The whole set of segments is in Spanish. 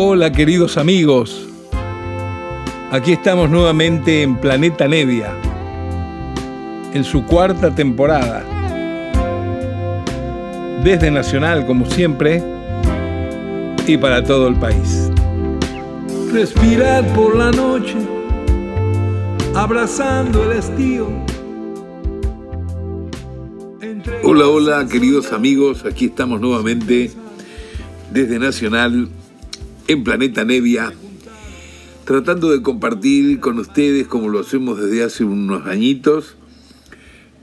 Hola queridos amigos, aquí estamos nuevamente en Planeta Nevia, en su cuarta temporada. Desde Nacional, como siempre, y para todo el país. Respirar por la noche, abrazando el estío. Hola, hola queridos amigos, aquí estamos nuevamente desde Nacional en Planeta Nevia, tratando de compartir con ustedes, como lo hacemos desde hace unos añitos,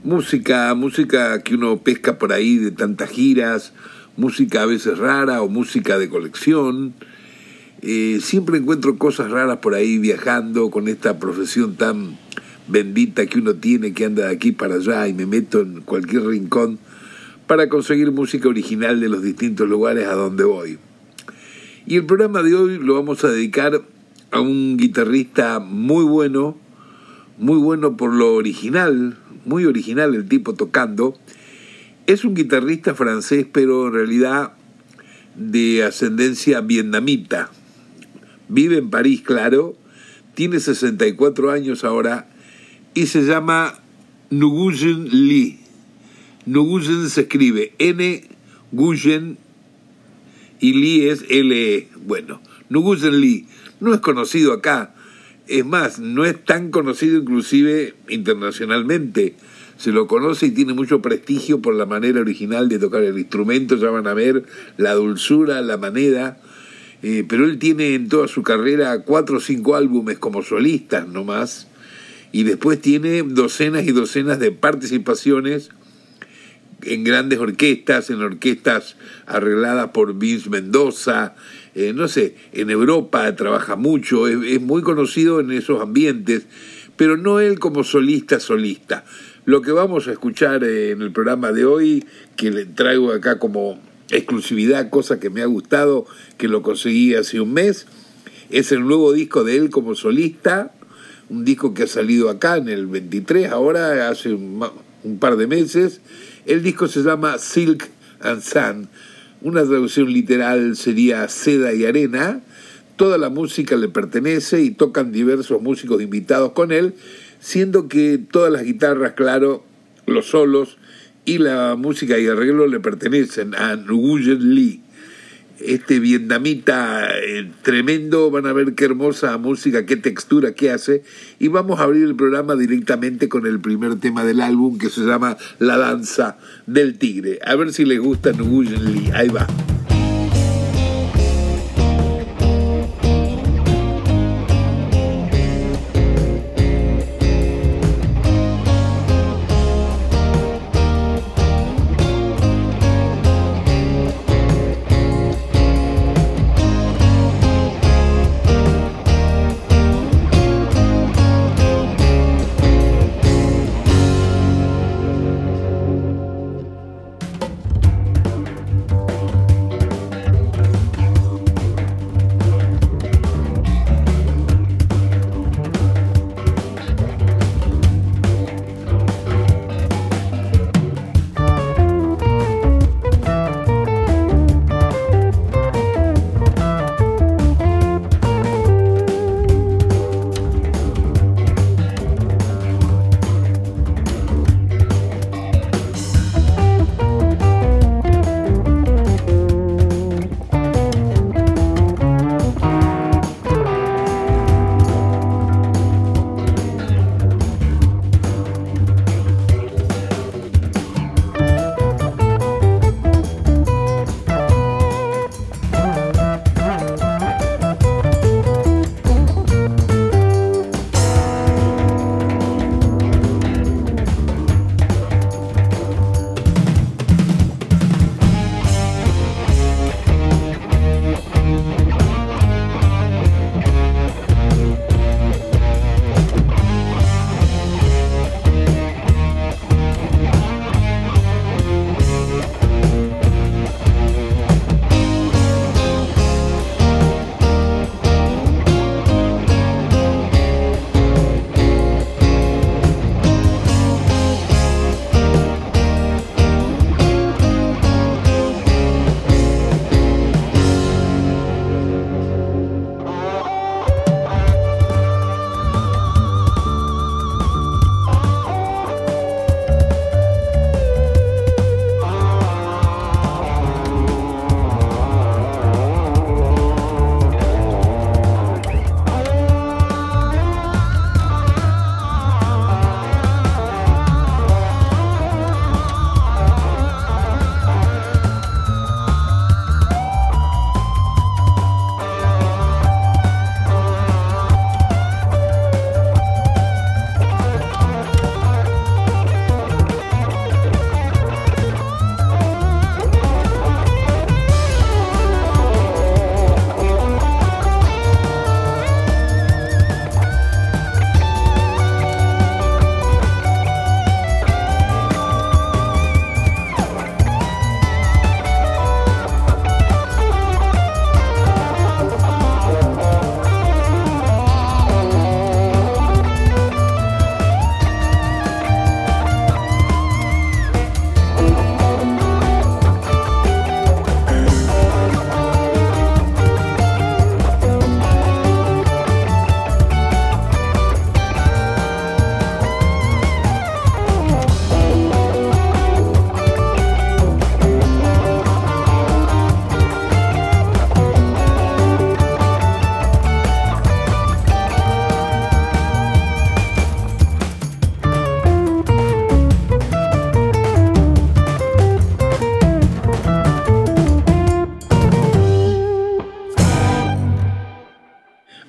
música, música que uno pesca por ahí de tantas giras, música a veces rara o música de colección. Eh, siempre encuentro cosas raras por ahí viajando con esta profesión tan bendita que uno tiene que anda de aquí para allá y me meto en cualquier rincón para conseguir música original de los distintos lugares a donde voy. Y el programa de hoy lo vamos a dedicar a un guitarrista muy bueno, muy bueno por lo original, muy original el tipo tocando. Es un guitarrista francés, pero en realidad de ascendencia vietnamita. Vive en París, claro, tiene 64 años ahora y se llama Nguyen Lee. Nguyen se escribe N. Nguyen y Lee es L.E. Bueno, Nguyen Lee no es conocido acá, es más, no es tan conocido inclusive internacionalmente. Se lo conoce y tiene mucho prestigio por la manera original de tocar el instrumento, ya van a ver la dulzura, la manera. Eh, pero él tiene en toda su carrera cuatro o cinco álbumes como solista nomás, y después tiene docenas y docenas de participaciones en grandes orquestas, en orquestas arregladas por Vince Mendoza, eh, no sé, en Europa trabaja mucho, es, muy conocido en esos ambientes, pero no él como solista solista. Lo que vamos a escuchar en el programa de hoy, que le traigo acá como exclusividad, cosa que me ha gustado, que lo conseguí hace un mes, es el nuevo disco de él como solista, un disco que ha salido acá en el 23, ahora hace un par de meses, el disco se llama Silk and Sand. Una traducción literal sería seda y arena. Toda la música le pertenece y tocan diversos músicos invitados con él, siendo que todas las guitarras, claro, los solos y la música y arreglo le pertenecen a Nguyen Lee este vietnamita eh, tremendo, van a ver qué hermosa música, qué textura que hace, y vamos a abrir el programa directamente con el primer tema del álbum que se llama La danza del tigre. A ver si les gusta Nguyen Lee, ahí va.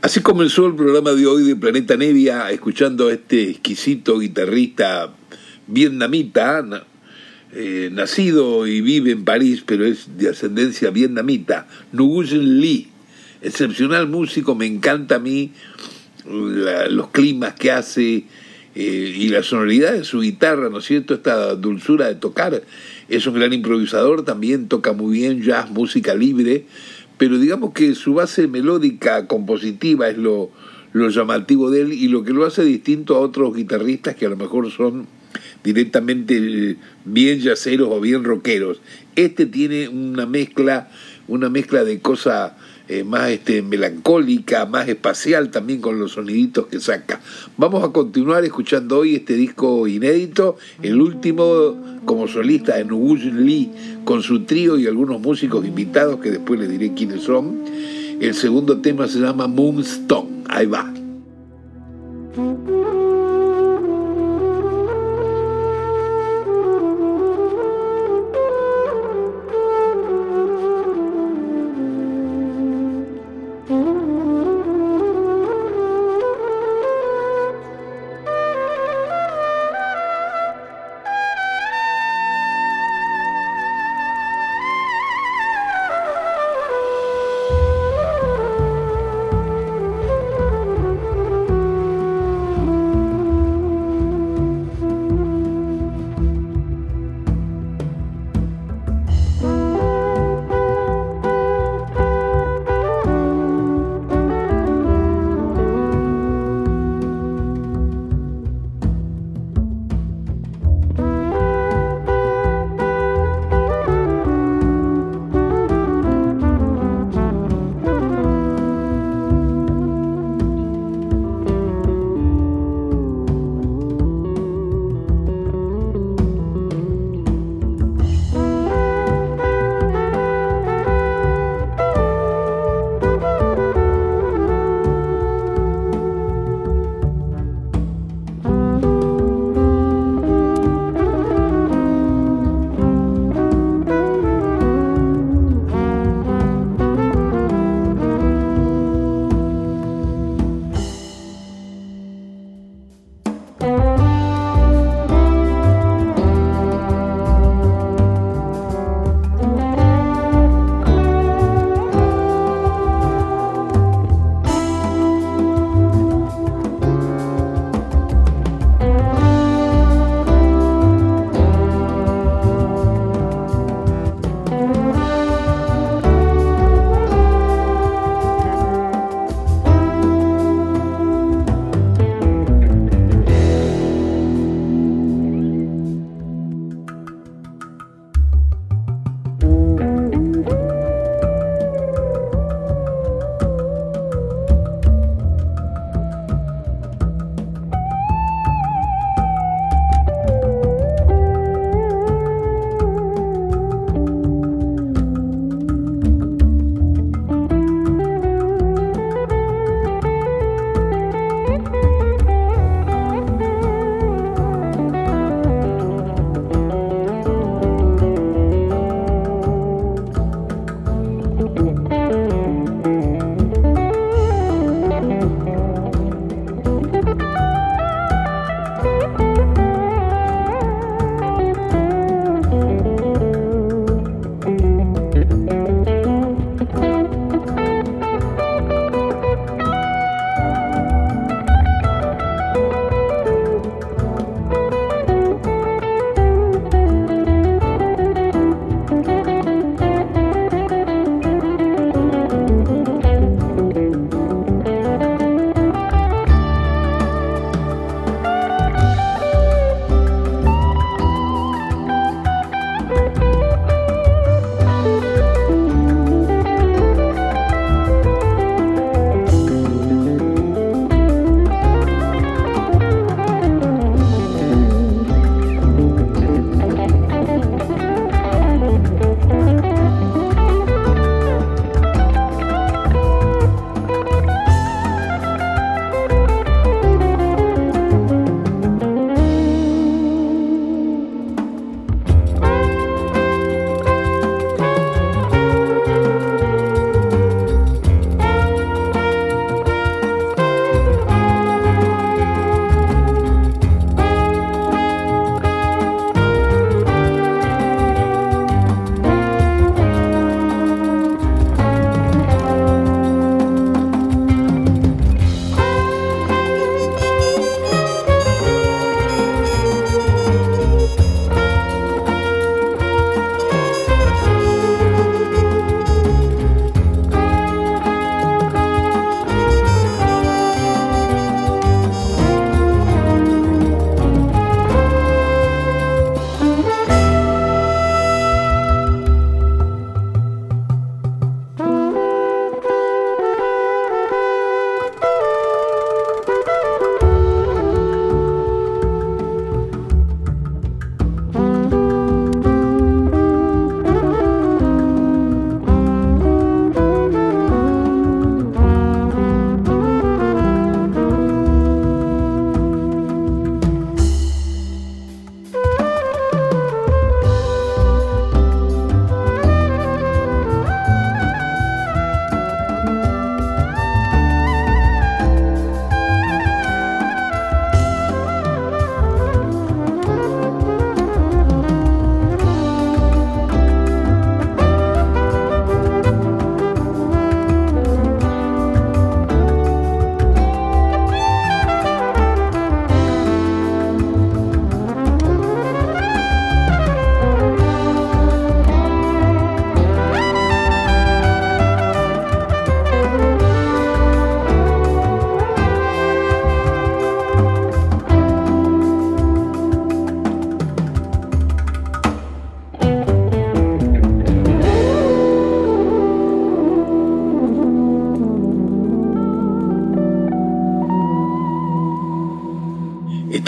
Así comenzó el programa de hoy de Planeta Nevia, escuchando a este exquisito guitarrista vietnamita, eh, nacido y vive en París, pero es de ascendencia vietnamita, Nguyen Lee. Excepcional músico, me encanta a mí los climas que hace eh, y la sonoridad de su guitarra, ¿no es cierto? Esta dulzura de tocar. Es un gran improvisador, también toca muy bien jazz, música libre pero digamos que su base melódica, compositiva, es lo, llamativo de él y lo que lo hace distinto a otros guitarristas que a lo mejor son directamente bien yaceros o bien rockeros. Este tiene una mezcla, una mezcla de cosa eh, más este, melancólica, más espacial también con los soniditos que saca. Vamos a continuar escuchando hoy este disco inédito, el último como solista de Nguyen Lee, con su trío y algunos músicos invitados que después les diré quiénes son. El segundo tema se llama Moonstone. Ahí va.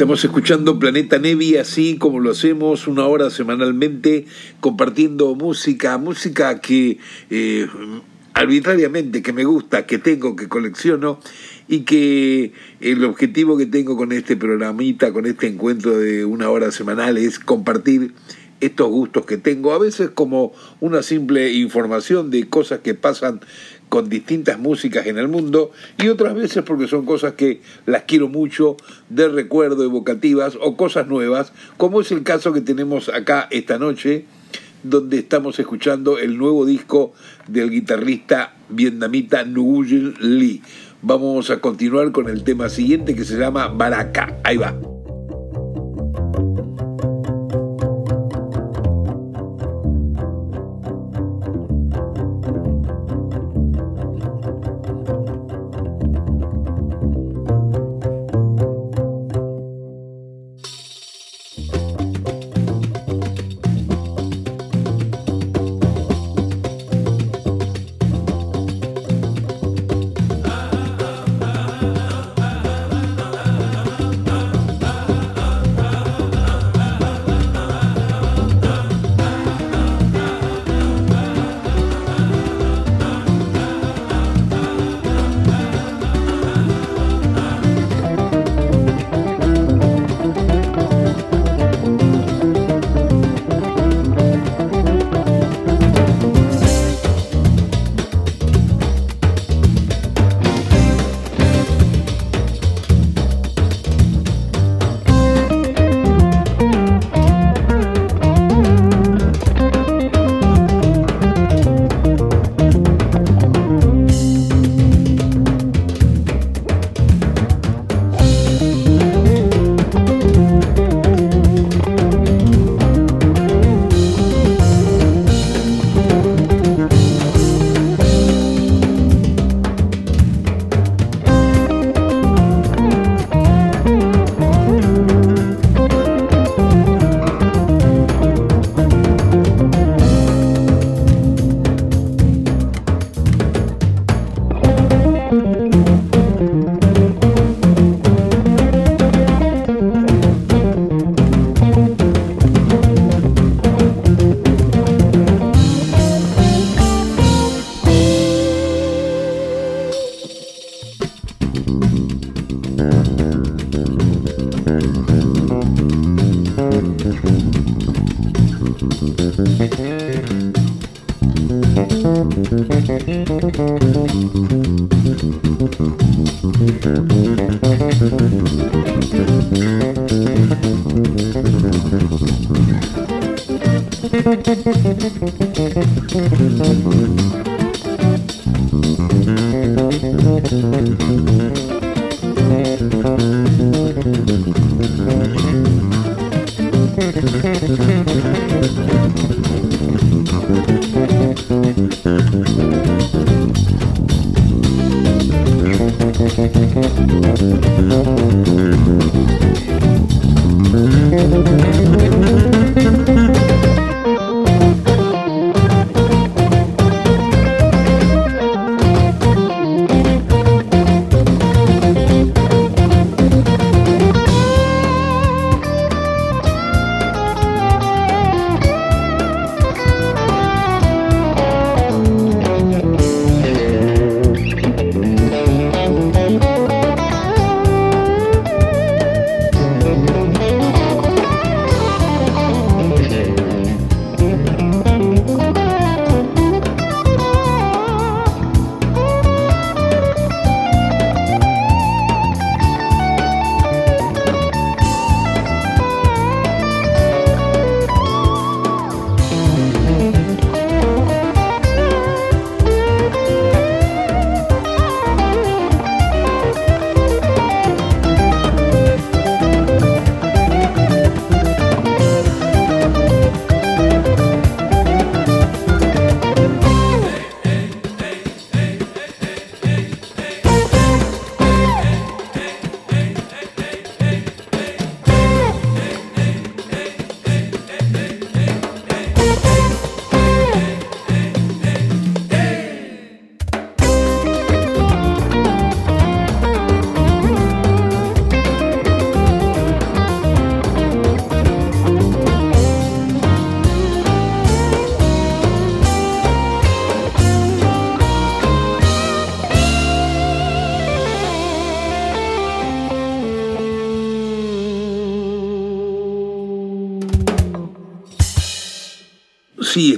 Estamos escuchando Planeta Nevi así como lo hacemos una hora semanalmente compartiendo música, música que eh, arbitrariamente, que me gusta, que tengo, que colecciono y que el objetivo que tengo con este programita, con este encuentro de una hora semanal es compartir estos gustos que tengo, a veces como una simple información de cosas que pasan con distintas músicas en el mundo y otras veces porque son cosas que las quiero mucho, de recuerdo, evocativas o cosas nuevas, como es el caso que tenemos acá esta noche, donde estamos escuchando el nuevo disco del guitarrista vietnamita Nguyen Lee. Vamos a continuar con el tema siguiente que se llama Baraka. Ahí va.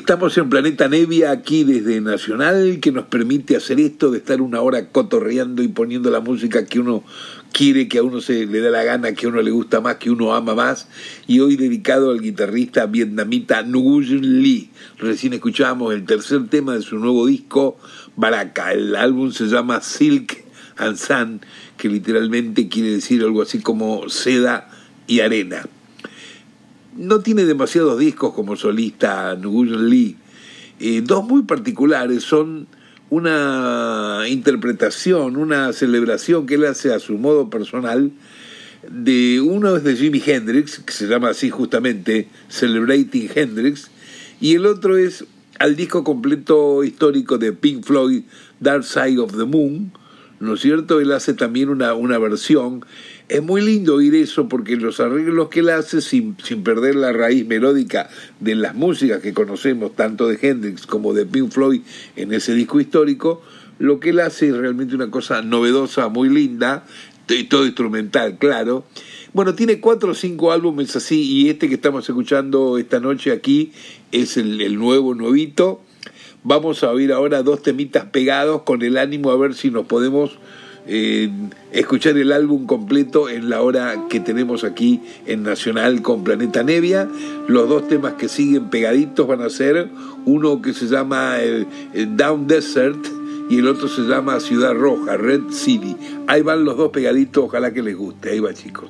Estamos en Planeta Nevia aquí desde Nacional, que nos permite hacer esto de estar una hora cotorreando y poniendo la música que uno quiere, que a uno se le da la gana, que a uno le gusta más, que uno ama más. Y hoy dedicado al guitarrista vietnamita Nguyen Lee. Recién escuchábamos el tercer tema de su nuevo disco, Baraka. El álbum se llama Silk and Sand, que literalmente quiere decir algo así como seda y arena no tiene demasiados discos como solista Nguyen Lee. Eh, dos muy particulares son una interpretación, una celebración que él hace a su modo personal de uno es de Jimi Hendrix, que se llama así justamente Celebrating Hendrix, y el otro es al disco completo histórico de Pink Floyd, Dark Side of the Moon, ¿no es cierto? Él hace también una, una versión es muy lindo oír eso porque los arreglos que él hace sin, sin perder la raíz melódica de las músicas que conocemos, tanto de Hendrix como de Pink Floyd en ese disco histórico, lo que él hace es realmente una cosa novedosa, muy linda, y todo instrumental, claro. Bueno, tiene cuatro o cinco álbumes así y este que estamos escuchando esta noche aquí es el, el nuevo, nuevito. Vamos a oír ahora dos temitas pegados con el ánimo a ver si nos podemos escuchar el álbum completo en la hora que tenemos aquí en Nacional con Planeta Nevia. Los dos temas que siguen pegaditos van a ser uno que se llama el, Down Desert y el otro se llama Ciudad Roja, Red City. Ahí van los dos pegaditos, ojalá que les guste. Ahí va chicos.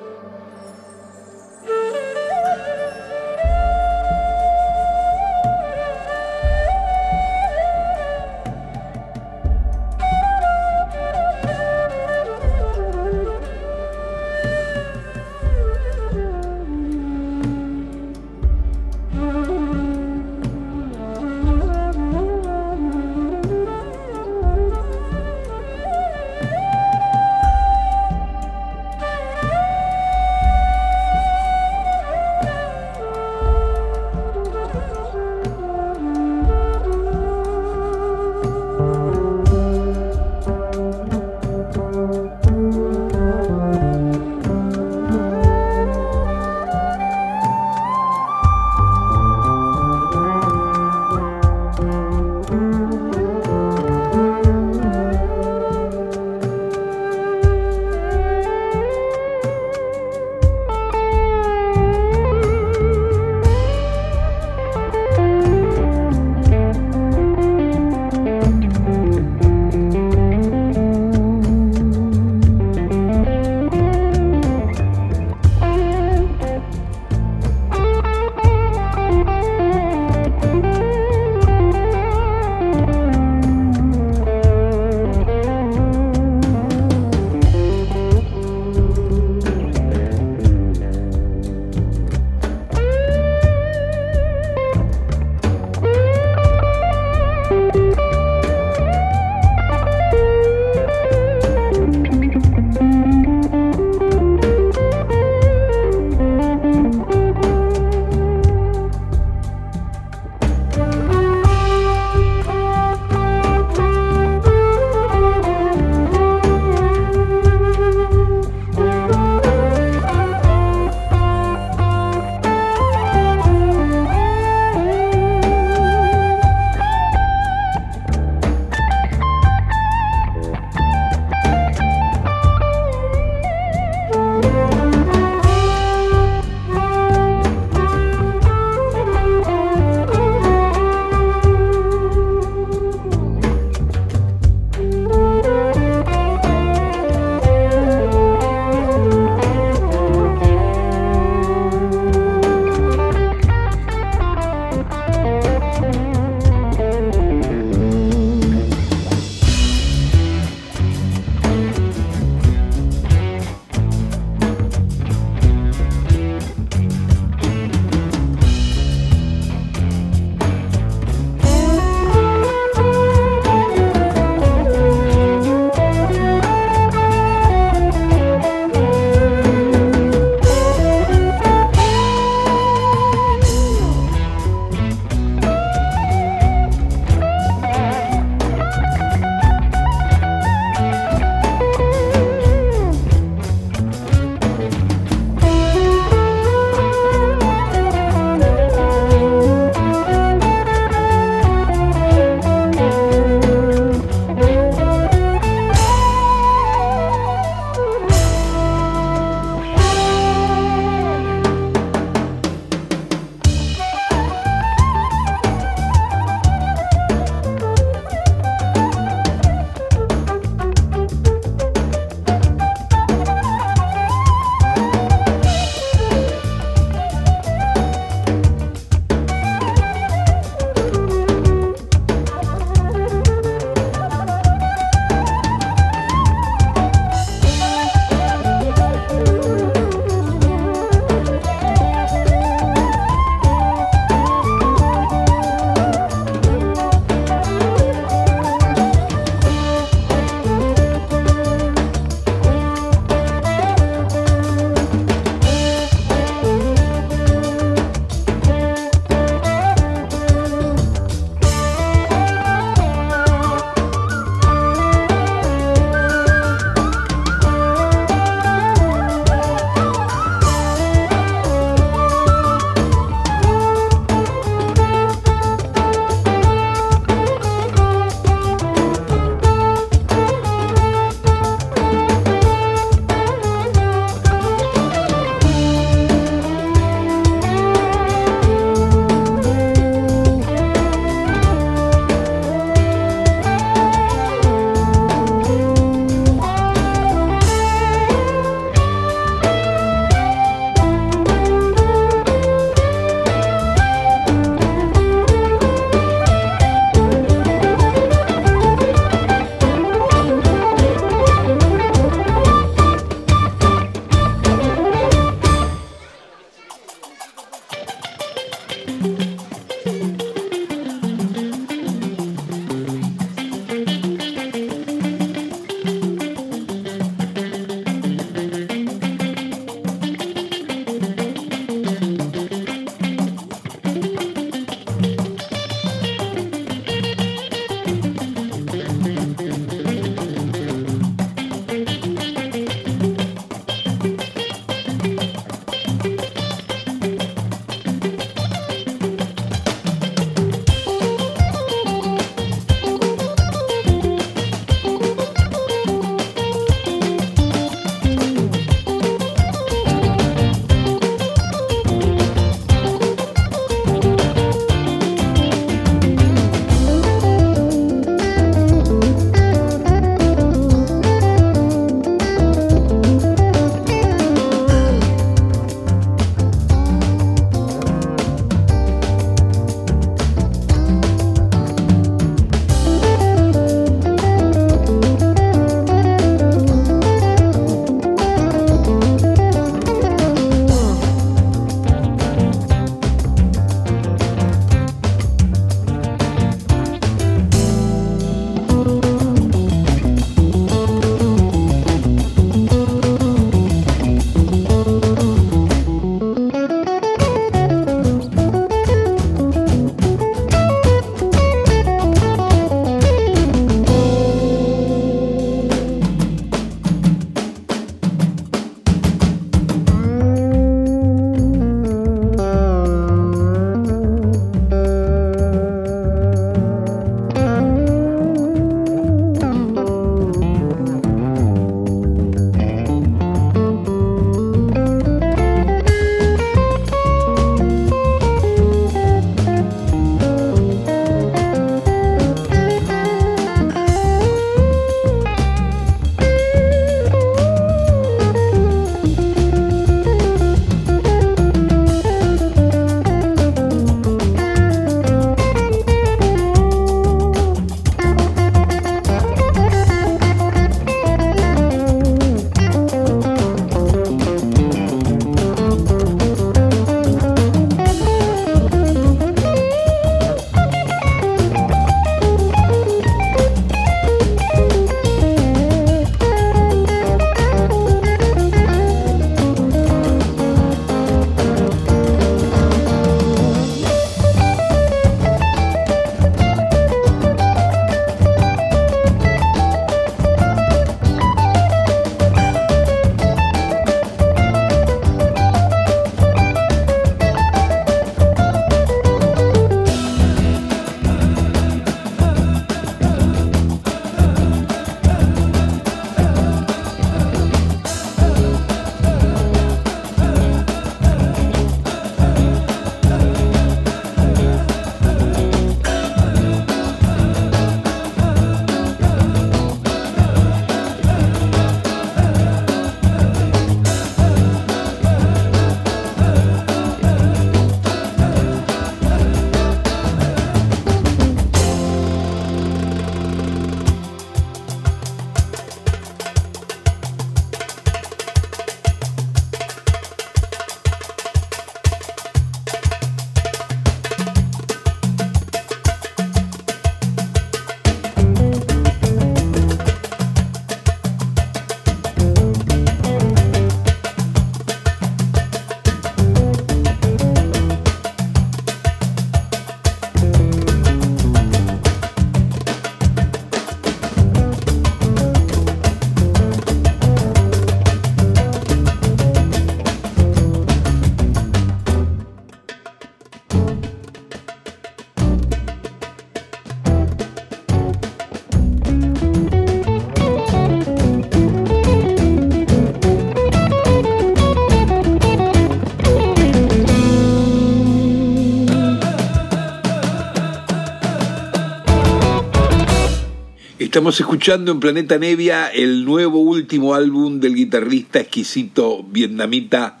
Estamos escuchando en Planeta Nevia el nuevo último álbum del guitarrista exquisito vietnamita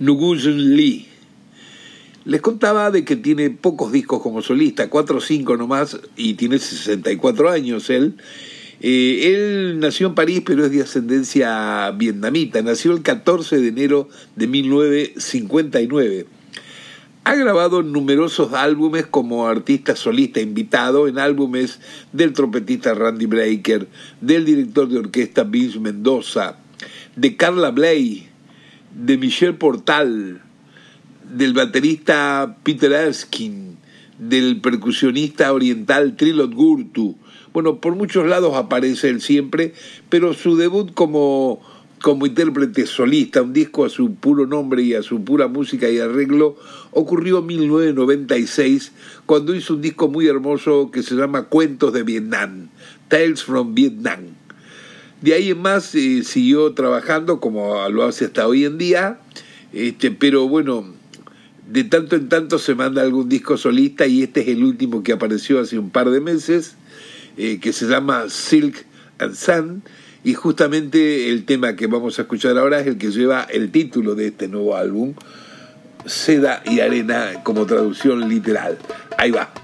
Nguyen Lee. Les contaba de que tiene pocos discos como solista, cuatro o cinco nomás, y tiene 64 años él. Eh, él nació en París, pero es de ascendencia vietnamita. Nació el 14 de enero de 1959. Ha grabado numerosos álbumes como artista solista invitado en álbumes del trompetista Randy Breaker, del director de orquesta Vince Mendoza, de Carla Bley, de Michel Portal, del baterista Peter Erskine, del percusionista oriental Trilot Gurtu. Bueno, por muchos lados aparece él siempre, pero su debut como como intérprete solista, un disco a su puro nombre y a su pura música y arreglo, ocurrió en 1996 cuando hizo un disco muy hermoso que se llama Cuentos de Vietnam, Tales from Vietnam. De ahí en más eh, siguió trabajando como lo hace hasta hoy en día, este, pero bueno, de tanto en tanto se manda algún disco solista y este es el último que apareció hace un par de meses, eh, que se llama Silk and Sun y justamente el tema que vamos a escuchar ahora es el que lleva el título de este nuevo álbum, Seda y Arena como traducción literal. Ahí va.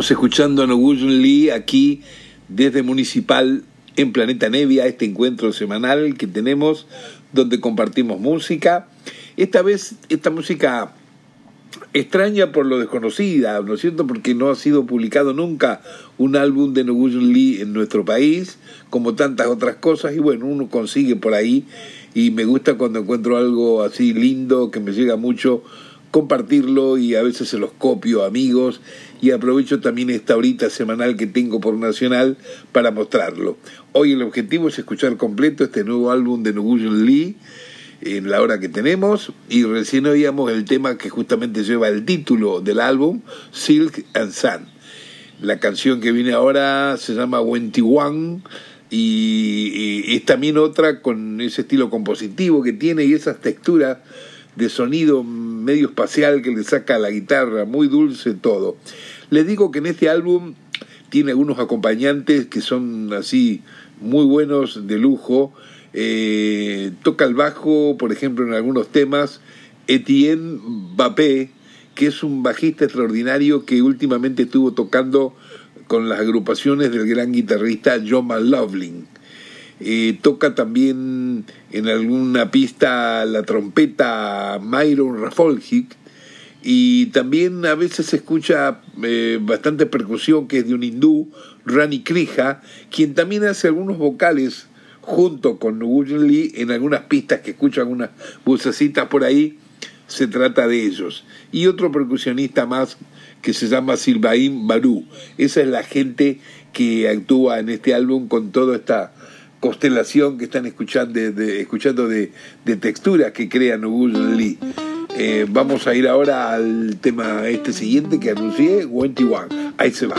Estamos escuchando a Noguyen Lee aquí desde Municipal en Planeta Nevia, este encuentro semanal que tenemos donde compartimos música. Esta vez esta música extraña por lo desconocida, ¿no es cierto? Porque no ha sido publicado nunca un álbum de Noguyen Lee en nuestro país, como tantas otras cosas, y bueno, uno consigue por ahí, y me gusta cuando encuentro algo así lindo, que me llega mucho, compartirlo y a veces se los copio amigos y aprovecho también esta horita semanal que tengo por Nacional para mostrarlo. Hoy el objetivo es escuchar completo este nuevo álbum de Nguyen Lee en la hora que tenemos y recién oíamos el tema que justamente lleva el título del álbum, Silk and Sun. La canción que viene ahora se llama Wenty One y, y es también otra con ese estilo compositivo que tiene y esas texturas de sonido medio espacial que le saca la guitarra, muy dulce todo. Les digo que en este álbum tiene algunos acompañantes que son así muy buenos, de lujo. Eh, toca el bajo, por ejemplo, en algunos temas, Etienne Bappé, que es un bajista extraordinario que últimamente estuvo tocando con las agrupaciones del gran guitarrista John McLaughlin. Toca también en alguna pista la trompeta Myron Rafoljic y también a veces se escucha eh, bastante percusión que es de un hindú, Rani Krija, quien también hace algunos vocales junto con Nguyen Lee en algunas pistas que escuchan algunas vocecitas por ahí, se trata de ellos. Y otro percusionista más que se llama Silvaim Baru. Esa es la gente que actúa en este álbum con toda esta constelación que están escuchando de, escuchando de, de texturas que crea Nguyen Lee. Eh, vamos a ir ahora al tema este siguiente que anuncié, 21. Ahí se va.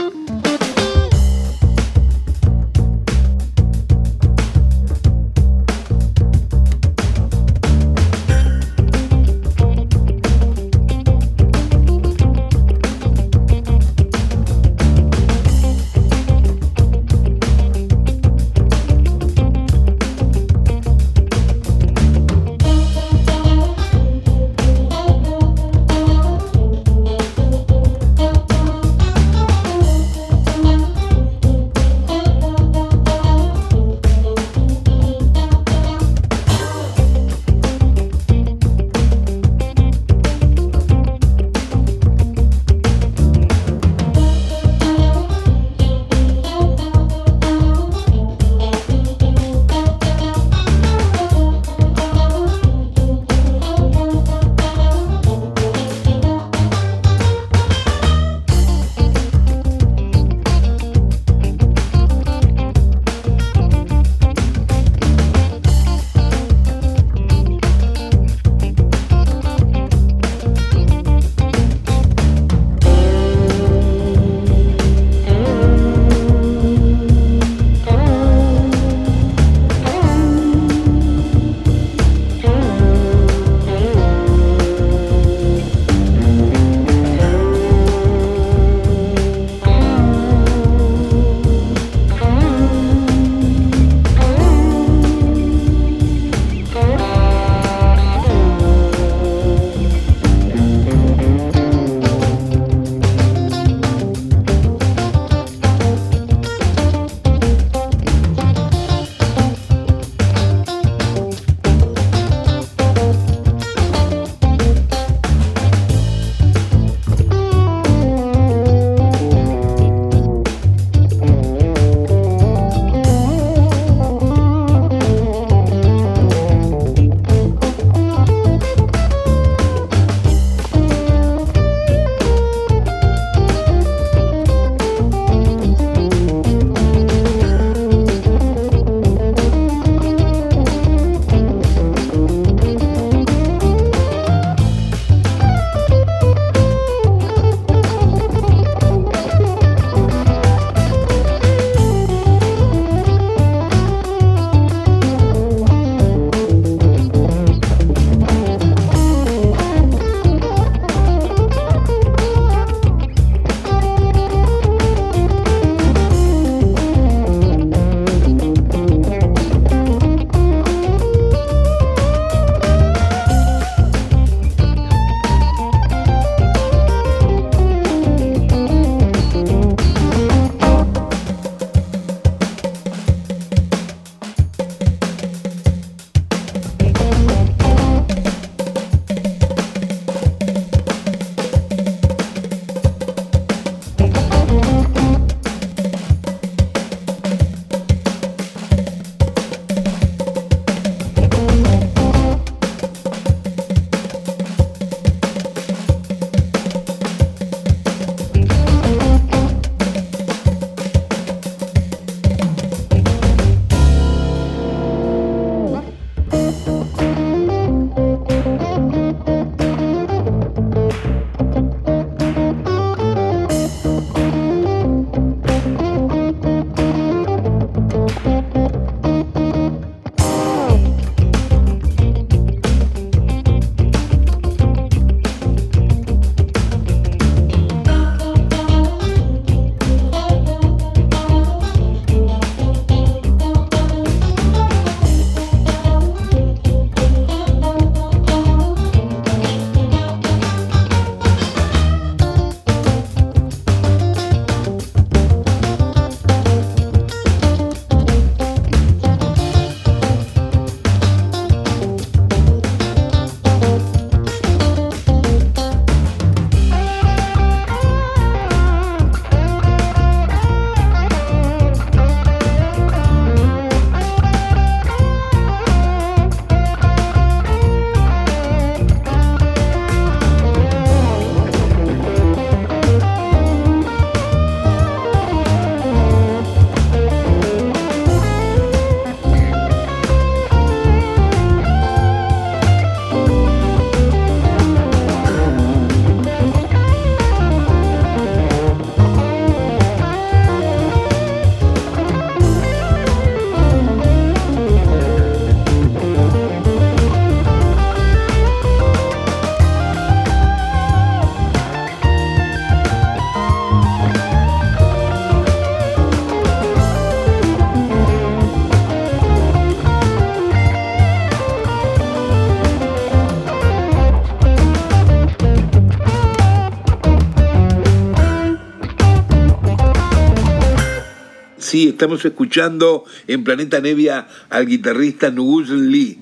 Sí, estamos escuchando en Planeta Nevia al guitarrista Nguyen Lee,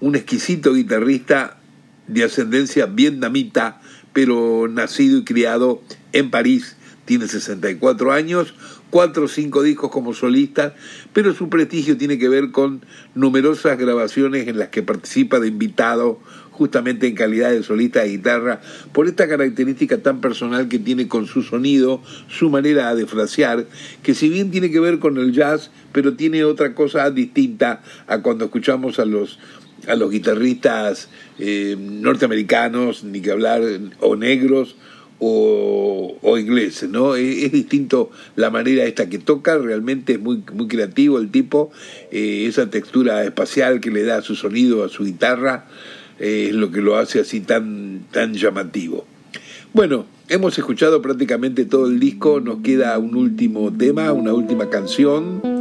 un exquisito guitarrista de ascendencia vietnamita, pero nacido y criado en París. Tiene 64 años, cuatro o cinco discos como solista, pero su prestigio tiene que ver con numerosas grabaciones en las que participa de invitado justamente en calidad de solista de guitarra, por esta característica tan personal que tiene con su sonido, su manera de frasear, que si bien tiene que ver con el jazz, pero tiene otra cosa distinta a cuando escuchamos a los a los guitarristas eh, norteamericanos, ni que hablar, o negros, o, o ingleses, ¿no? Es, distinto la manera esta que toca, realmente es muy, muy creativo el tipo, eh, esa textura espacial que le da su sonido a su guitarra, es lo que lo hace así tan, tan llamativo. Bueno, hemos escuchado prácticamente todo el disco, nos queda un último tema, una última canción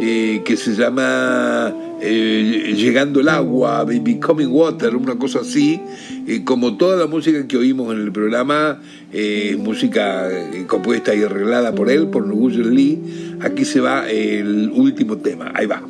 eh, que se llama eh, Llegando el agua, Becoming Water, una cosa así, eh, como toda la música que oímos en el programa, música compuesta y arreglada por él, por Nguyen Lee, aquí se va el último tema, ahí va.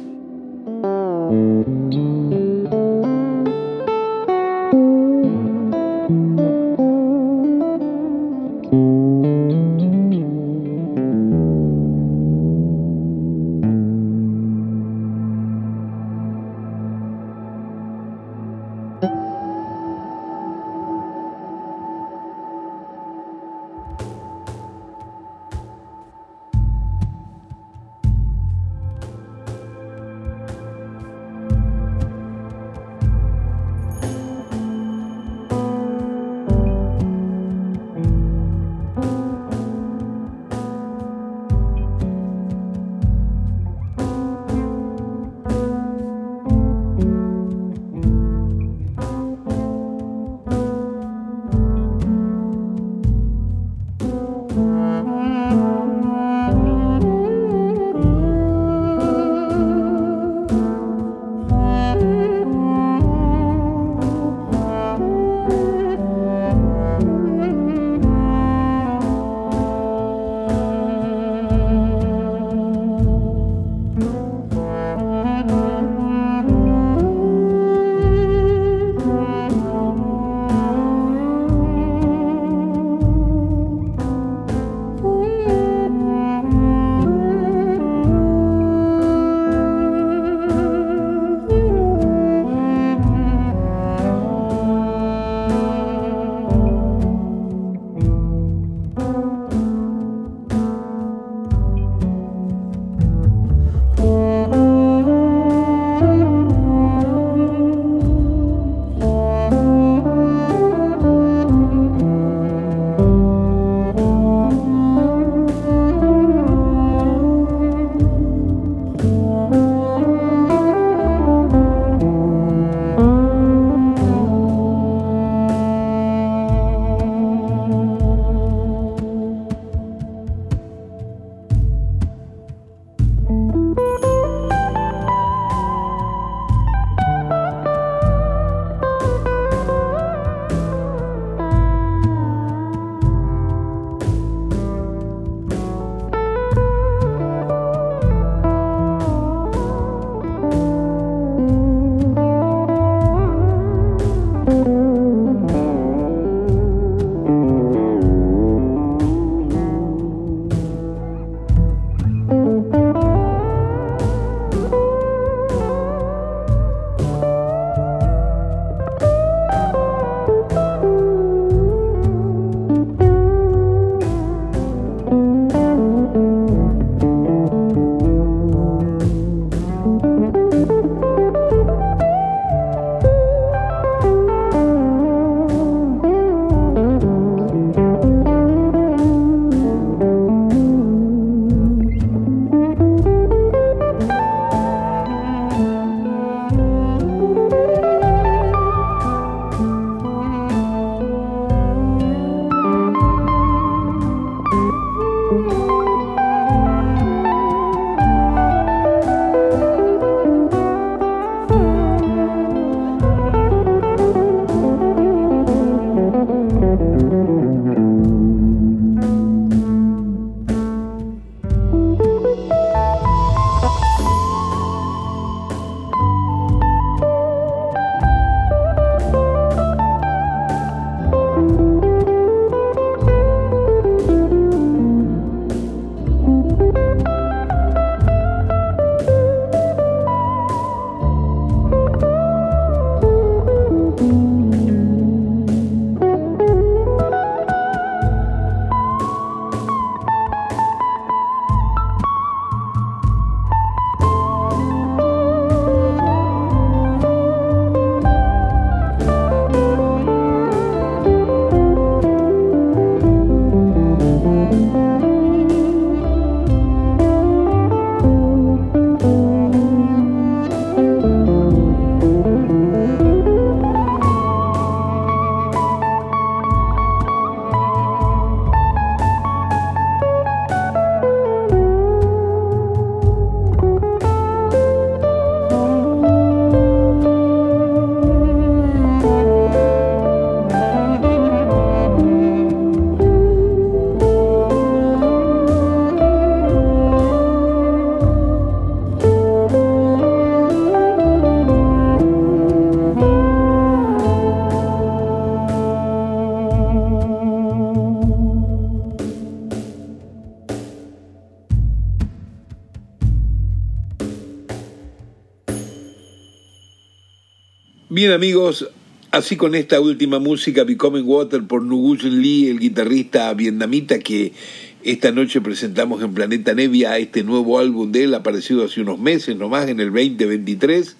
Bien amigos, así con esta última música, Becoming Water por Nguyen Lee, el guitarrista vietnamita que esta noche presentamos en Planeta Nevia este nuevo álbum de él, aparecido hace unos meses nomás, en el 2023.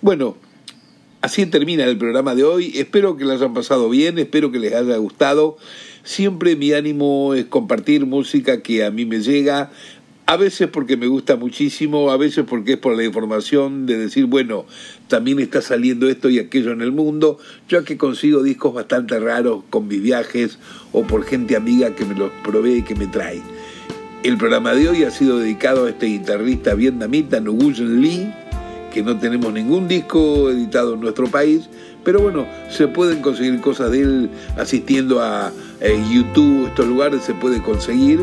Bueno, así termina el programa de hoy. Espero que lo hayan pasado bien, espero que les haya gustado. Siempre mi ánimo es compartir música que a mí me llega, a veces porque me gusta muchísimo, a veces porque es por la información de decir, bueno, también está saliendo esto y aquello en el mundo, yo que consigo discos bastante raros con mis viajes o por gente amiga que me los provee y que me trae. El programa de hoy ha sido dedicado a este guitarrista vietnamita, Nguyen Lee, que no tenemos ningún disco editado en nuestro país, pero bueno, se pueden conseguir cosas de él asistiendo a eh, YouTube, estos lugares se puede conseguir.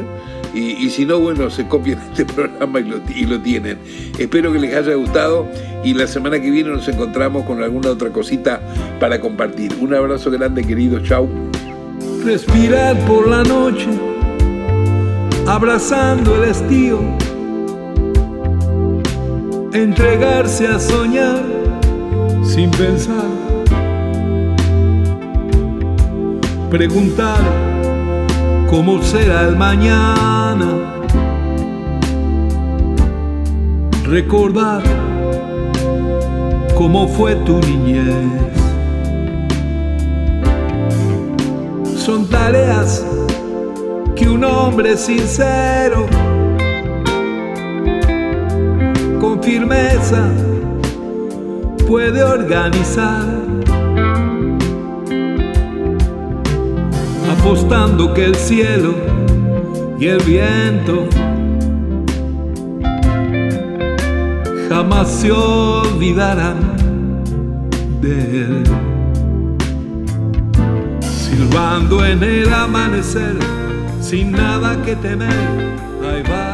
Y, si no, bueno, se copian este programa y lo, tienen. Espero que les haya gustado y la semana que viene nos encontramos con alguna otra cosita para compartir. Un abrazo grande, querido. Chau. Respirar por la noche, abrazando el estío. Entregarse a soñar sin pensar. Preguntar cómo será el mañana. Recordar cómo fue tu niñez. Son tareas que un hombre sincero, con firmeza, puede organizar. Apostando que el cielo y el viento jamás se olvidarán de él. Silbando en el amanecer, sin nada que temer, ahí vas